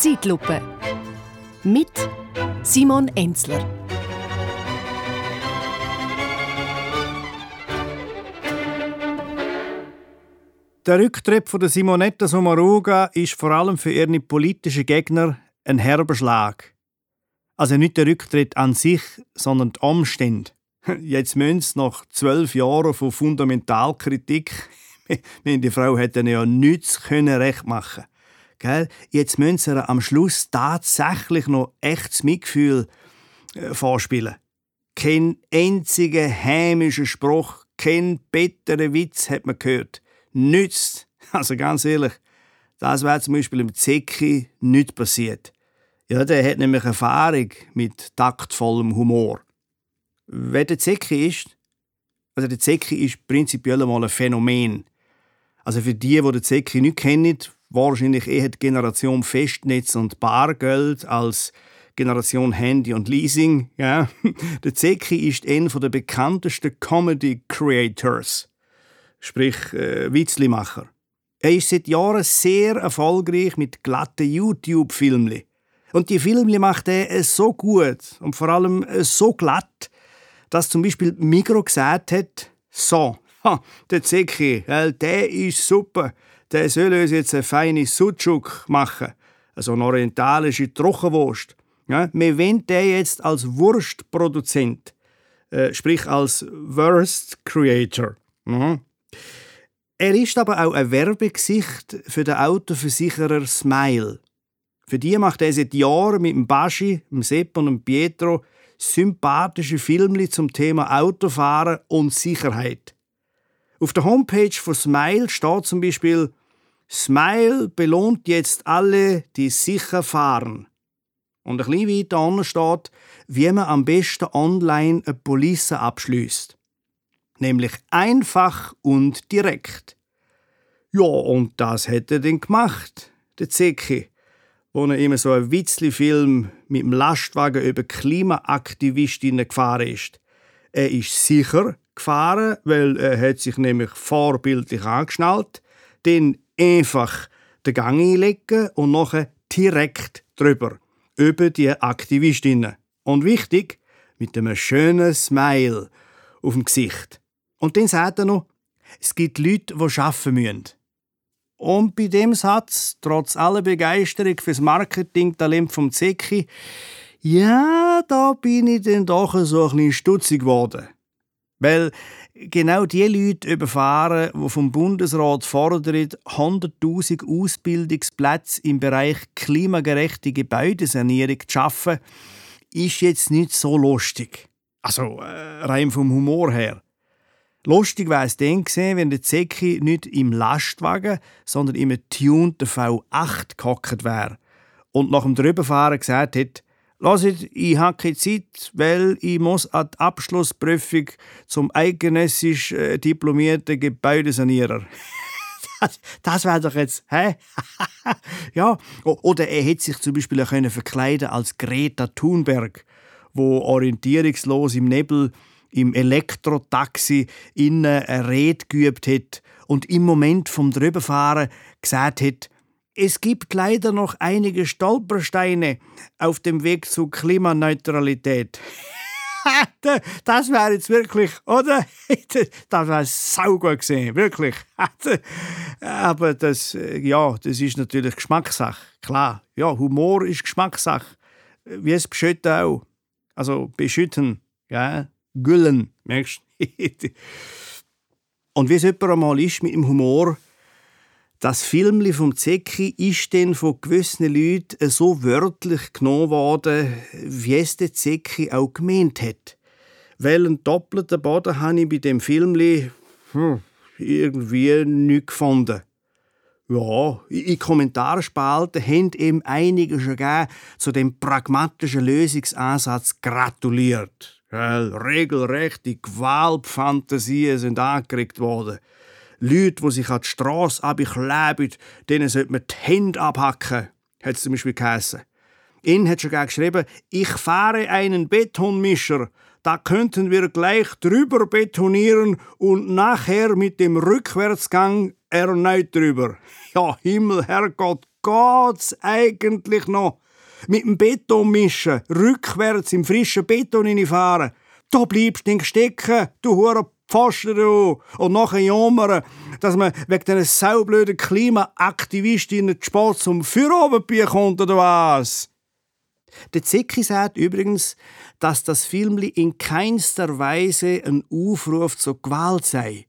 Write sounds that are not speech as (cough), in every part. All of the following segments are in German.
Zeitlupe mit Simon Enzler. Der Rücktritt von der Simonetta Sommaruga ist vor allem für ihre politischen Gegner ein herber Schlag. Also nicht der Rücktritt an sich, sondern die Umstände. (laughs) Jetzt müssen sie nach zwölf Jahren von Fundamentalkritik, (laughs) die Frau hätte ja nichts können recht machen Gell? Jetzt müssen sie am Schluss tatsächlich noch echtes Mitgefühl äh, vorspielen. Kein einziger hämischer Spruch, kein bitterer Witz hat man gehört. Nichts. (laughs) Also ganz ehrlich, das wäre zum Beispiel im Zecki nicht passiert. Ja, der hat nämlich Erfahrung mit taktvollem Humor. Wer der Zecki ist, also der Zecki ist prinzipiell mal ein Phänomen. Also für die, die den Zecki nicht kennen, wahrscheinlich eher die Generation Festnetz und Bargeld als Generation Handy und Leasing. Ja. (laughs) Der Zeki ist einer der bekanntesten Comedy Creators, sprich äh, Witzlimacher. Er ist seit Jahren sehr erfolgreich mit glatten YouTube-Filmen. Und die Filme macht er so gut und vor allem so glatt, dass zum Beispiel Migro gesagt hat, so, ha, der Zeki, der ist super der soll uns jetzt eine feine Sucuk machen, also eine orientalische Trockenwurst. Ja, wir wollen den jetzt als Wurstproduzent, äh, sprich als Worst Creator. Mhm. Er ist aber auch ein Werbegesicht für den Autoversicherer Smile. Für die macht er seit Jahren mit dem Baschi, dem Sepp und dem Pietro sympathische Filme zum Thema Autofahren und Sicherheit. Auf der Homepage von Smile steht zum Beispiel Smile belohnt jetzt alle, die sicher fahren. Und ein bisschen weiter unten steht, wie man am besten online eine Police abschließt. Nämlich einfach und direkt. Ja, und das hätte er dann gemacht, der Zecki, wo er immer so ein Witzli-Film mit dem Lastwagen über Klimaaktivistinnen gefahren ist. Er ist sicher gefahren, weil er hat sich nämlich vorbildlich angeschnallt, denn einfach den Gang einlegen und nachher direkt drüber. Über die Aktivistinnen. Und wichtig, mit einem schönen Smile auf dem Gesicht. Und dann sagt er noch, es gibt Leute, die arbeiten müssen. Und bei dem Satz, trotz aller Begeisterung fürs Marketing-Talent vom Zecki, ja, da bin ich dann doch so ein bisschen stutzig geworden. Weil genau die Leute überfahren, die vom Bundesrat fordern, 100.000 Ausbildungsplätze im Bereich klimagerechte Gebäudesanierung zu schaffen, ist jetzt nicht so lustig. Also äh, rein vom Humor her. Lustig wäre es dann gewesen, wenn der Zecki nicht im Lastwagen, sondern im tunten V8 gehockt wäre und nach dem Drüberfahren gesagt hätte, Lasst, ich habe keine Zeit, weil ich muss an die Abschlussprüfung zum eidgenössisch äh, diplomierten Gebäudesanierer. (laughs) das, das wäre doch jetzt, hä? (laughs) ja. Oder er hätte sich zum Beispiel auch verkleiden als Greta Thunberg, wo orientierungslos im Nebel im Elektrotaxi innen eine Rede geübt hat und im Moment vom Drüberfahren gesagt hat, es gibt leider noch einige Stolpersteine auf dem Weg zur Klimaneutralität. (laughs) das wäre jetzt wirklich, oder? (laughs) Das wäre saugut gesehen, wirklich. (laughs) Aber das, äh, ja, das ist natürlich Geschmackssache, klar. Ja, Humor ist Geschmackssache. Wie es Beschütten auch. Also beschütten, ja, güllen, merkst du? Und wie es jemand einmal ist mit dem Humor, das Filmli vom Zecki ist dann von gewissen Leuten so wörtlich genommen worden, wie es der Zecki auch gemeint hat. Weil einen doppelten Boden habe ich bei dem Filmli hm, irgendwie nicht gefunden. Ja, in Kommentarspalten haben ihm einige schon zu dem pragmatischen Lösungsansatz gratuliert. Ja, regelrechte Gewaltfantasien sind angeregt worden. Leute, die sich an die Strasse abkleben, denen sollte man die Hände abhacken, hat es zum Beispiel geheißen. In hat schon geschrieben, ich fahre einen Betonmischer. Da könnten wir gleich drüber betonieren und nachher mit dem Rückwärtsgang erneut drüber. Ja, Himmel, Herrgott, geht's eigentlich noch? Mit dem Beton mischen, rückwärts im frischen Beton fahren. Da bleibst du stecken, du Hure Pfosten du. Und nachher jammern, dass man wegen diesen saublöden Klimaaktivistinnen die Sport zum Führerobenbier kommt, oder was? Der Zicki sagt übrigens, dass das Film in keinster Weise ein Aufruf zur Gewalt sei.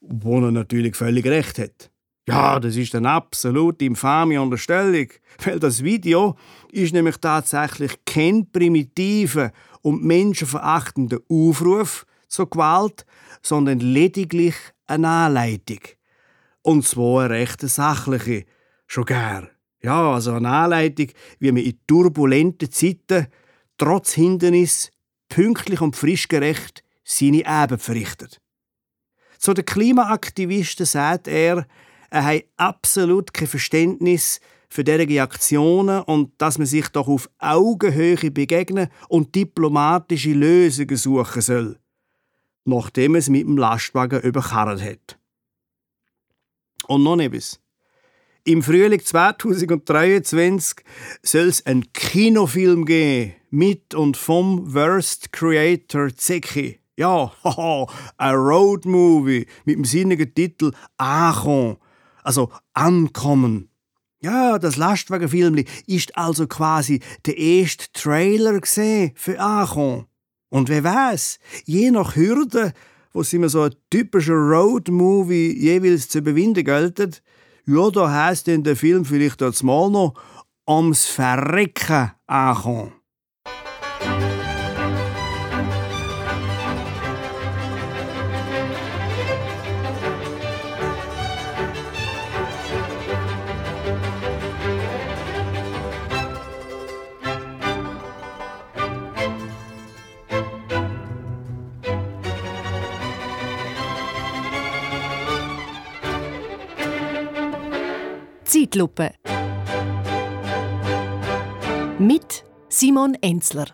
Wo er natürlich völlig recht hat. Ja, das ist eine absolute infame Unterstellung, weil das Video ist nämlich tatsächlich kein primitiver und menschenverachtender Aufruf zur Gewalt, sondern lediglich eine Anleitung. Und zwar eine recht sachliche, schon gern. Ja, also eine Anleitung, wie man in turbulenten Zeiten trotz Hindernis pünktlich und frischgerecht seine Eben verrichtet. Zu den Klimaaktivisten sagt er, er habe absolut kein Verständnis für derige Aktionen und dass man sich doch auf Augenhöhe begegnen und diplomatische Lösungen suchen soll, nachdem es mit dem Lastwagen überkarrt hat. Und noch etwas. Im Frühling 2023 soll es einen Kinofilm geben mit und vom Worst Creator Zeki. Ja, (laughs) haha, ein Roadmovie mit dem sinnigen Titel Achon, also Ankommen. Ja, das Lastwagenfilm ist also quasi der erste Trailer für Achon. Und wer weiß, je nach Hürde, wo sie mir so ein typischer Roadmovie jeweils zu überwinden gelten, ja, da heisst denn der Film vielleicht als mal noch ums Verrecken ankommen. Zeitlupe. Mit Simon Enzler.